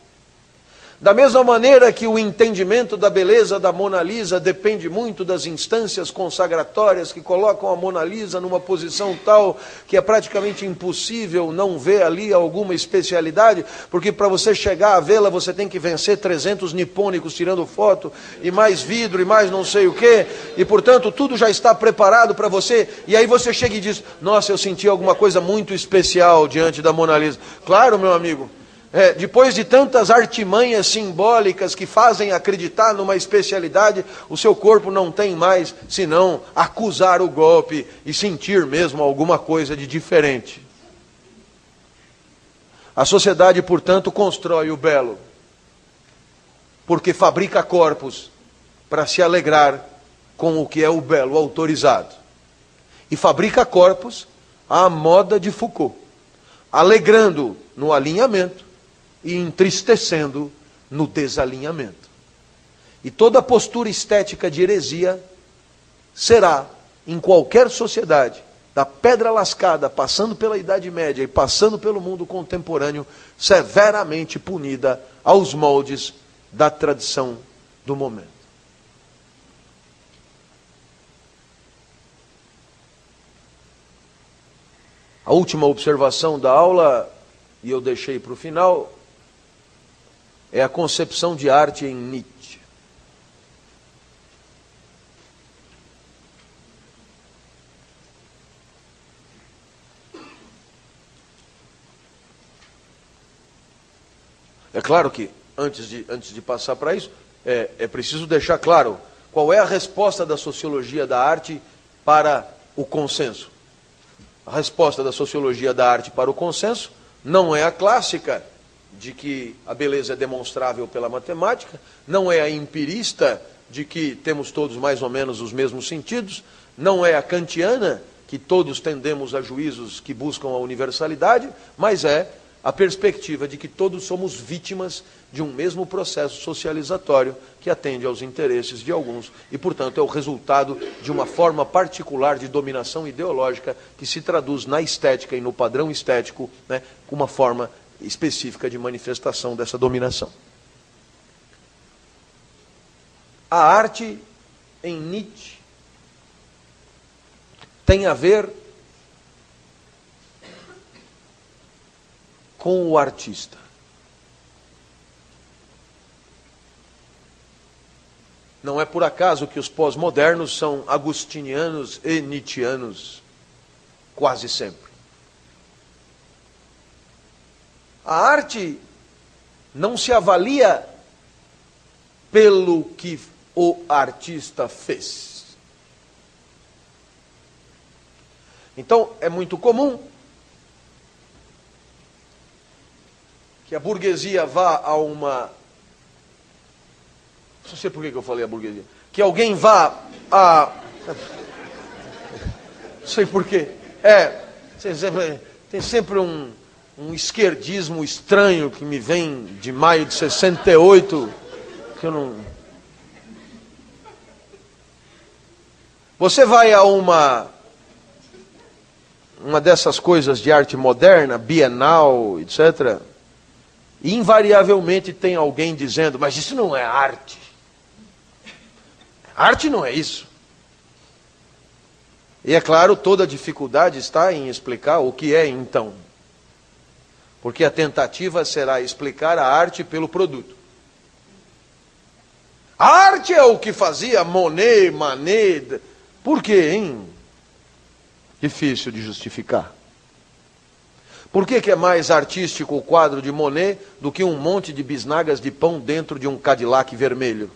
da mesma maneira que o entendimento da beleza da Mona Lisa depende muito das instâncias consagratórias que colocam a Mona Lisa numa posição tal que é praticamente impossível não ver ali alguma especialidade, porque para você chegar a vê-la você tem que vencer 300 nipônicos tirando foto, e mais vidro, e mais não sei o que, e portanto tudo já está preparado para você, e aí você chega e diz: Nossa, eu senti alguma coisa muito especial diante da Mona Lisa. Claro, meu amigo é, depois de tantas artimanhas simbólicas que fazem acreditar numa especialidade, o seu corpo não tem mais senão acusar o golpe e sentir mesmo alguma coisa de diferente. A sociedade, portanto, constrói o belo, porque fabrica corpos para se alegrar com o que é o belo autorizado. E fabrica corpos à moda de Foucault, alegrando no alinhamento e entristecendo no desalinhamento. E toda postura estética de heresia será, em qualquer sociedade, da pedra lascada, passando pela Idade Média e passando pelo mundo contemporâneo, severamente punida aos moldes da tradição do momento. A última observação da aula, e eu deixei para o final, é a concepção de arte em Nietzsche. É claro que, antes de, antes de passar para isso, é, é preciso deixar claro qual é a resposta da sociologia da arte para o consenso. A resposta da sociologia da arte para o consenso não é a clássica de que a beleza é demonstrável pela matemática, não é a empirista de que temos todos mais ou menos os mesmos sentidos, não é a kantiana que todos tendemos a juízos que buscam a universalidade, mas é a perspectiva de que todos somos vítimas de um mesmo processo socializatório que atende aos interesses de alguns e, portanto, é o resultado de uma forma particular de dominação ideológica que se traduz na estética e no padrão estético, né, uma forma específica de manifestação dessa dominação. A arte em Nietzsche tem a ver com o artista. Não é por acaso que os pós-modernos são agustinianos e nietzschianos quase sempre. A arte não se avalia pelo que o artista fez. Então, é muito comum que a burguesia vá a uma. Não sei por que eu falei a burguesia. Que alguém vá a. (laughs) Não sei por quê. É, tem sempre um, um esquerdismo estranho que me vem de maio de 68, que eu não. Você vai a uma uma dessas coisas de arte moderna, bienal, etc. E invariavelmente tem alguém dizendo: "Mas isso não é arte". Arte não é isso. E é claro, toda a dificuldade está em explicar o que é então. Porque a tentativa será explicar a arte pelo produto. A arte é o que fazia Monet, Manet. Por quê, hein? Difícil de justificar. Por que, que é mais artístico o quadro de Monet do que um monte de bisnagas de pão dentro de um Cadillac vermelho?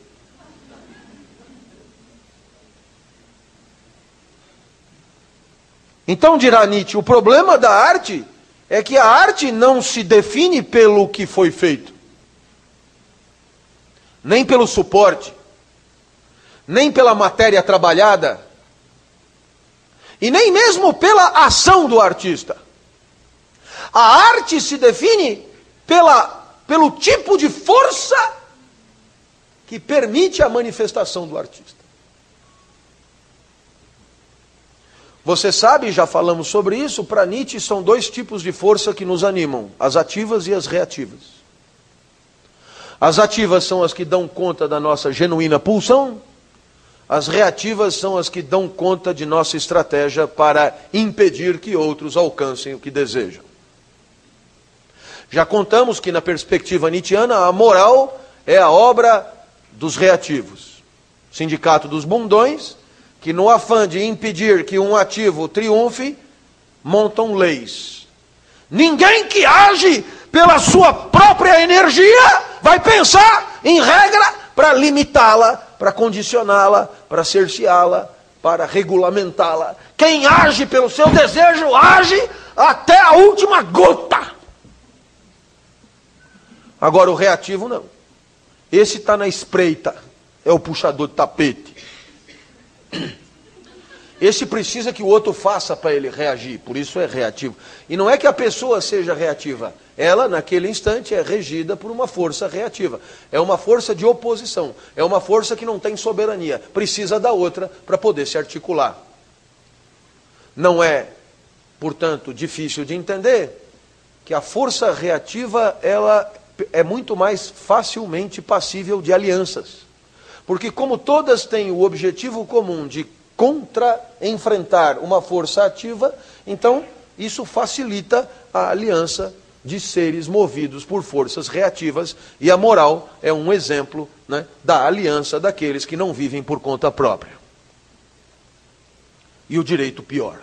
Então dirá Nietzsche: o problema da arte é que a arte não se define pelo que foi feito, nem pelo suporte, nem pela matéria trabalhada, e nem mesmo pela ação do artista. A arte se define pela, pelo tipo de força que permite a manifestação do artista. Você sabe, já falamos sobre isso, para Nietzsche são dois tipos de força que nos animam: as ativas e as reativas. As ativas são as que dão conta da nossa genuína pulsão, as reativas são as que dão conta de nossa estratégia para impedir que outros alcancem o que desejam. Já contamos que, na perspectiva nietzschiana, a moral é a obra dos reativos. Sindicato dos bundões que no afã de impedir que um ativo triunfe, montam leis. Ninguém que age pela sua própria energia vai pensar em regra para limitá-la, para condicioná-la, para cerceá-la, para regulamentá-la. Quem age pelo seu desejo, age até a última gota. Agora o reativo não. Esse está na espreita, é o puxador de tapete. (clears throat) Esse precisa que o outro faça para ele reagir, por isso é reativo. E não é que a pessoa seja reativa, ela, naquele instante, é regida por uma força reativa. É uma força de oposição, é uma força que não tem soberania, precisa da outra para poder se articular. Não é, portanto, difícil de entender que a força reativa ela é muito mais facilmente passível de alianças. Porque, como todas têm o objetivo comum de contra-enfrentar uma força ativa, então isso facilita a aliança de seres movidos por forças reativas, e a moral é um exemplo né, da aliança daqueles que não vivem por conta própria. E o direito pior.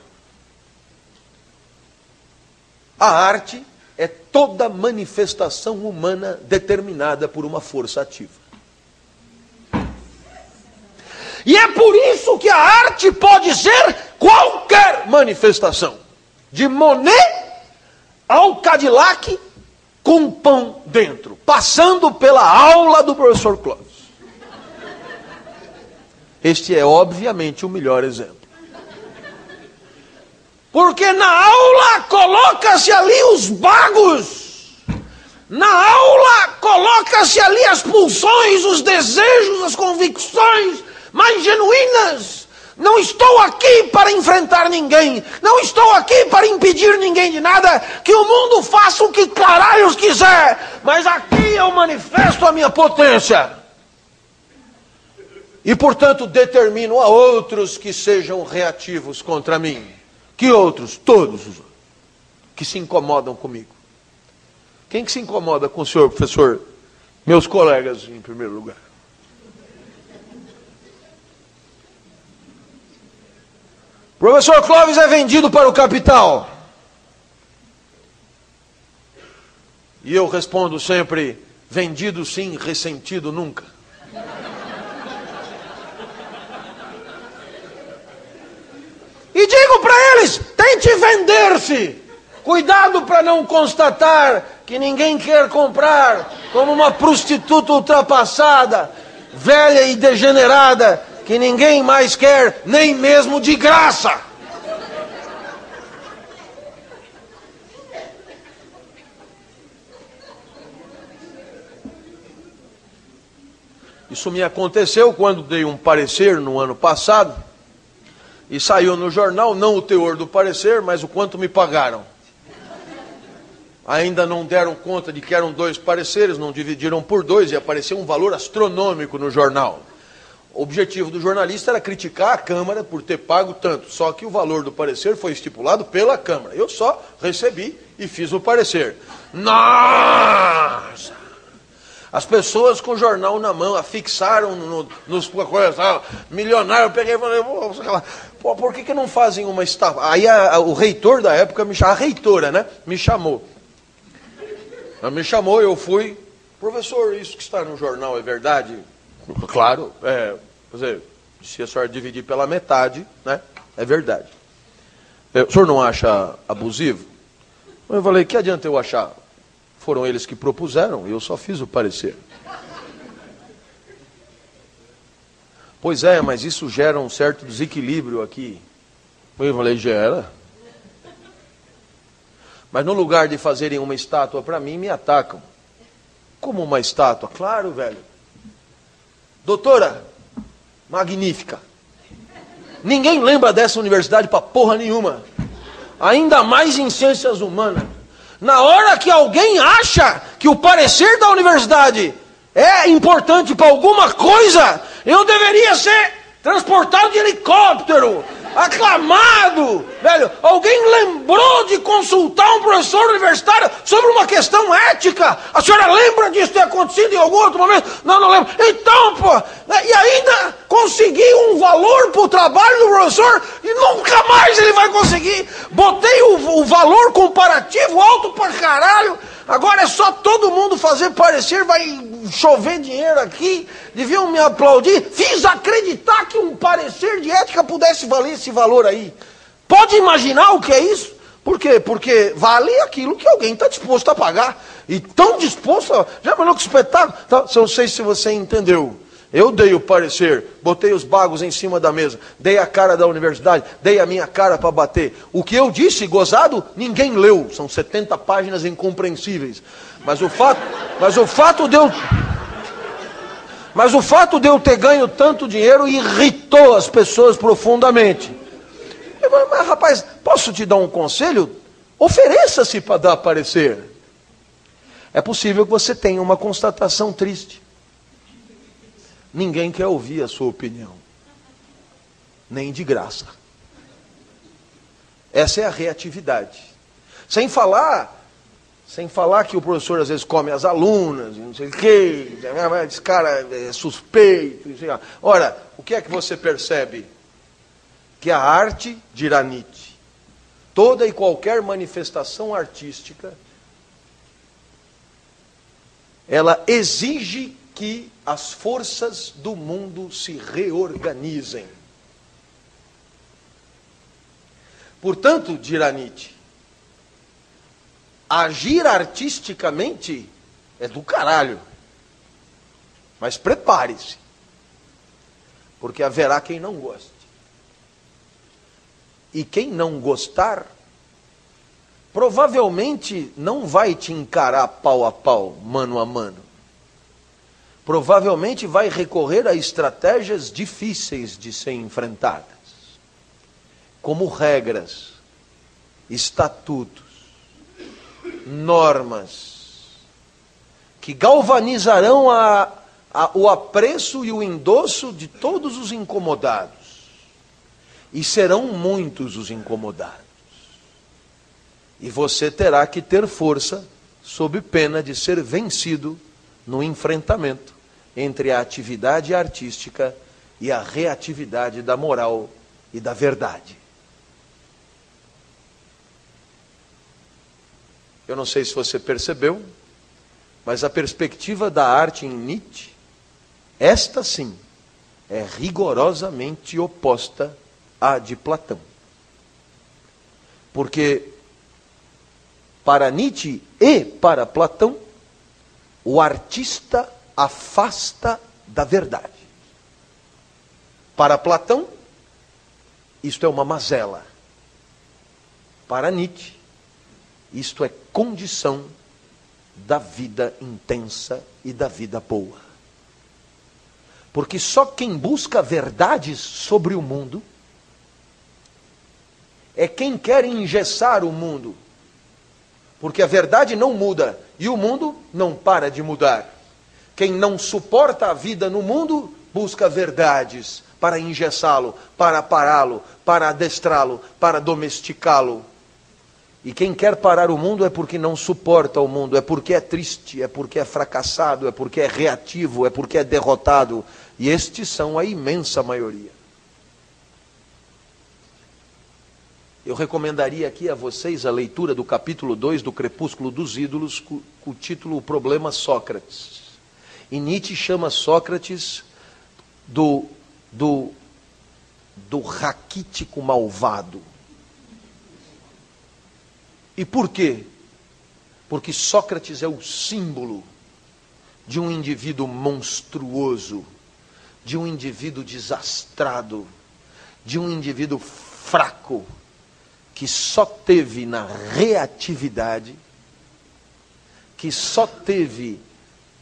A arte é toda manifestação humana determinada por uma força ativa. E é por isso que a arte pode ser qualquer manifestação. De Monet ao Cadillac com pão dentro, passando pela aula do professor Clóvis. Este é obviamente o melhor exemplo. Porque na aula coloca-se ali os bagos. Na aula coloca-se ali as pulsões, os desejos, as convicções, mais genuínas. Não estou aqui para enfrentar ninguém. Não estou aqui para impedir ninguém de nada. Que o mundo faça o que caralhos quiser. Mas aqui eu manifesto a minha potência. E, portanto, determino a outros que sejam reativos contra mim. Que outros? Todos os. Que se incomodam comigo. Quem que se incomoda com o senhor, professor? Meus colegas, em primeiro lugar. Professor Clóvis é vendido para o capital. E eu respondo sempre: vendido sim, ressentido nunca. E digo para eles: tente vender-se Cuidado para não constatar que ninguém quer comprar como uma prostituta ultrapassada, velha e degenerada, que ninguém mais quer, nem mesmo de graça. Isso me aconteceu quando dei um parecer no ano passado e saiu no jornal não o teor do parecer, mas o quanto me pagaram. Ainda não deram conta de que eram dois pareceres, não dividiram por dois e apareceu um valor astronômico no jornal. O objetivo do jornalista era criticar a Câmara por ter pago tanto, só que o valor do parecer foi estipulado pela Câmara. Eu só recebi e fiz o parecer. Nossa! As pessoas com o jornal na mão afixaram no, nos coisas, ah, milionário, eu peguei e falei, pô, por que, que não fazem uma estátua? Aí a, a, o reitor da época me chamou, a reitora, né, me chamou. Ela me chamou, eu fui, professor, isso que está no jornal é verdade? Claro, é, dizer, se a senhora dividir pela metade, né, é verdade. É, o senhor não acha abusivo? Eu falei, que adianta eu achar? Foram eles que propuseram, eu só fiz o parecer. Pois é, mas isso gera um certo desequilíbrio aqui. Eu falei, gera. Mas no lugar de fazerem uma estátua para mim, me atacam. Como uma estátua? Claro, velho. Doutora, magnífica. Ninguém lembra dessa universidade para porra nenhuma. Ainda mais em ciências humanas. Na hora que alguém acha que o parecer da universidade é importante para alguma coisa, eu deveria ser transportado de helicóptero, aclamado, velho. Alguém lembrou de consultar um professor universitário sobre uma questão ética? A senhora lembra disso ter acontecido em algum outro momento? Não, não lembro. Então, pô, né, e ainda consegui um valor para o trabalho do professor e nunca mais ele vai conseguir. Botei o, o valor comparativo alto para caralho. Agora é só todo mundo fazer parecer, vai chover dinheiro aqui, deviam me aplaudir. Fiz acreditar que um parecer de ética pudesse valer esse valor aí. Pode imaginar o que é isso? Por quê? Porque vale aquilo que alguém está disposto a pagar. E tão disposto a. Já imaginou que espetáculo? Então, não sei se você entendeu. Eu dei o parecer, botei os bagos em cima da mesa, dei a cara da universidade, dei a minha cara para bater. O que eu disse, gozado, ninguém leu. São 70 páginas incompreensíveis. Mas o fato, mas o fato de eu mas o fato de eu ter ganho tanto dinheiro irritou as pessoas profundamente. Eu mas rapaz, posso te dar um conselho? Ofereça-se para dar parecer. É possível que você tenha uma constatação triste. Ninguém quer ouvir a sua opinião, nem de graça. Essa é a reatividade. Sem falar, sem falar que o professor às vezes come as alunas, não sei o quê, esse cara é suspeito. Ora, o que é que você percebe? Que a arte, dirá Nietzsche, toda e qualquer manifestação artística, ela exige que as forças do mundo se reorganizem. Portanto, dirá Nietzsche, agir artisticamente é do caralho. Mas prepare-se, porque haverá quem não goste. E quem não gostar, provavelmente não vai te encarar pau a pau, mano a mano provavelmente vai recorrer a estratégias difíceis de ser enfrentadas, como regras, estatutos, normas, que galvanizarão a, a, o apreço e o endosso de todos os incomodados. E serão muitos os incomodados. E você terá que ter força, sob pena de ser vencido no enfrentamento entre a atividade artística e a reatividade da moral e da verdade. Eu não sei se você percebeu, mas a perspectiva da arte em Nietzsche, esta sim, é rigorosamente oposta à de Platão. Porque Para Nietzsche e para Platão, o artista afasta da verdade. Para Platão, isto é uma mazela. Para Nietzsche, isto é condição da vida intensa e da vida boa. Porque só quem busca verdades sobre o mundo é quem quer engessar o mundo. Porque a verdade não muda e o mundo não para de mudar. Quem não suporta a vida no mundo busca verdades para engessá-lo, para pará-lo, para adestrá-lo, para domesticá-lo. E quem quer parar o mundo é porque não suporta o mundo, é porque é triste, é porque é fracassado, é porque é reativo, é porque é derrotado. E estes são a imensa maioria. Eu recomendaria aqui a vocês a leitura do capítulo 2 do Crepúsculo dos Ídolos, com o título O Problema Sócrates. E Nietzsche chama Sócrates do, do, do raquítico malvado. E por quê? Porque Sócrates é o símbolo de um indivíduo monstruoso, de um indivíduo desastrado, de um indivíduo fraco, que só teve na reatividade, que só teve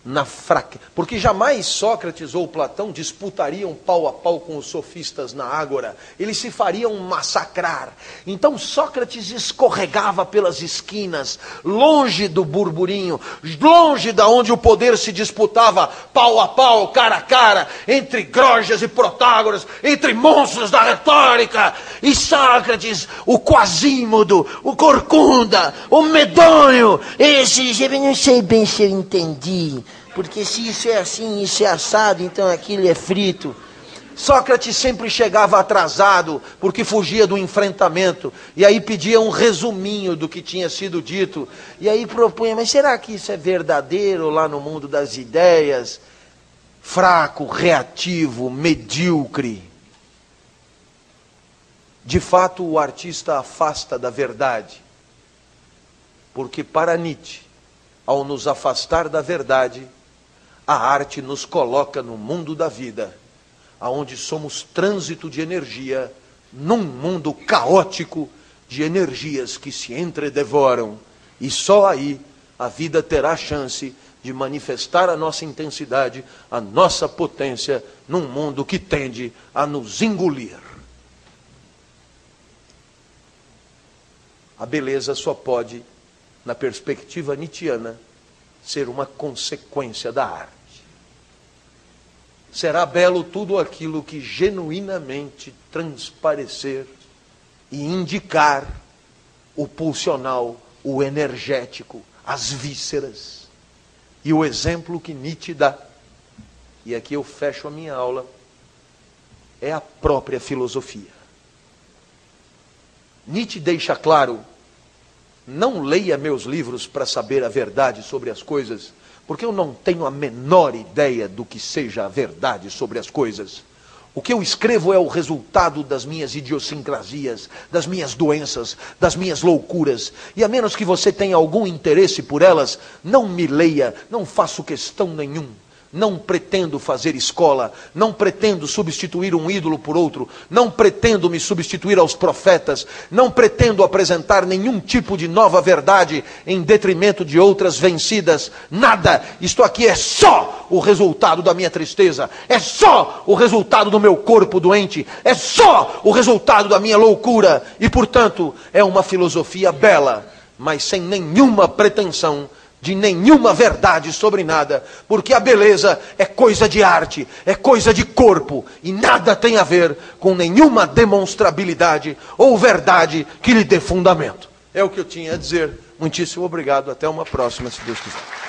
na fraca. Porque jamais Sócrates ou Platão disputariam pau a pau com os sofistas na ágora. Eles se fariam massacrar. Então Sócrates escorregava pelas esquinas, longe do burburinho, longe da onde o poder se disputava pau a pau, cara a cara, entre Grojas e Protágoras, entre monstros da retórica. E Sócrates, o quasímodo, o corcunda, o medonho, esse, eu não sei bem se eu entendi porque se isso é assim, isso é assado, então aquilo é frito. Sócrates sempre chegava atrasado, porque fugia do enfrentamento, e aí pedia um resuminho do que tinha sido dito, e aí propunha, mas será que isso é verdadeiro lá no mundo das ideias? Fraco, reativo, medíocre. De fato, o artista afasta da verdade, porque para Nietzsche, ao nos afastar da verdade, a arte nos coloca no mundo da vida, aonde somos trânsito de energia num mundo caótico de energias que se entredevoram, e só aí a vida terá chance de manifestar a nossa intensidade, a nossa potência num mundo que tende a nos engolir. A beleza só pode, na perspectiva nietzschiana, ser uma consequência da arte será belo tudo aquilo que genuinamente transparecer e indicar o pulsional, o energético, as vísceras. E o exemplo que Nietzsche dá, e aqui eu fecho a minha aula, é a própria filosofia. Nietzsche deixa claro: não leia meus livros para saber a verdade sobre as coisas porque eu não tenho a menor ideia do que seja a verdade sobre as coisas. O que eu escrevo é o resultado das minhas idiosincrasias, das minhas doenças, das minhas loucuras. E a menos que você tenha algum interesse por elas, não me leia, não faço questão nenhum. Não pretendo fazer escola, não pretendo substituir um ídolo por outro, não pretendo me substituir aos profetas, não pretendo apresentar nenhum tipo de nova verdade em detrimento de outras vencidas, nada. Isto aqui é só o resultado da minha tristeza, é só o resultado do meu corpo doente, é só o resultado da minha loucura. E, portanto, é uma filosofia bela, mas sem nenhuma pretensão de nenhuma verdade sobre nada, porque a beleza é coisa de arte, é coisa de corpo, e nada tem a ver com nenhuma demonstrabilidade ou verdade que lhe dê fundamento. É o que eu tinha a dizer. Muitíssimo obrigado. Até uma próxima, se Deus quiser.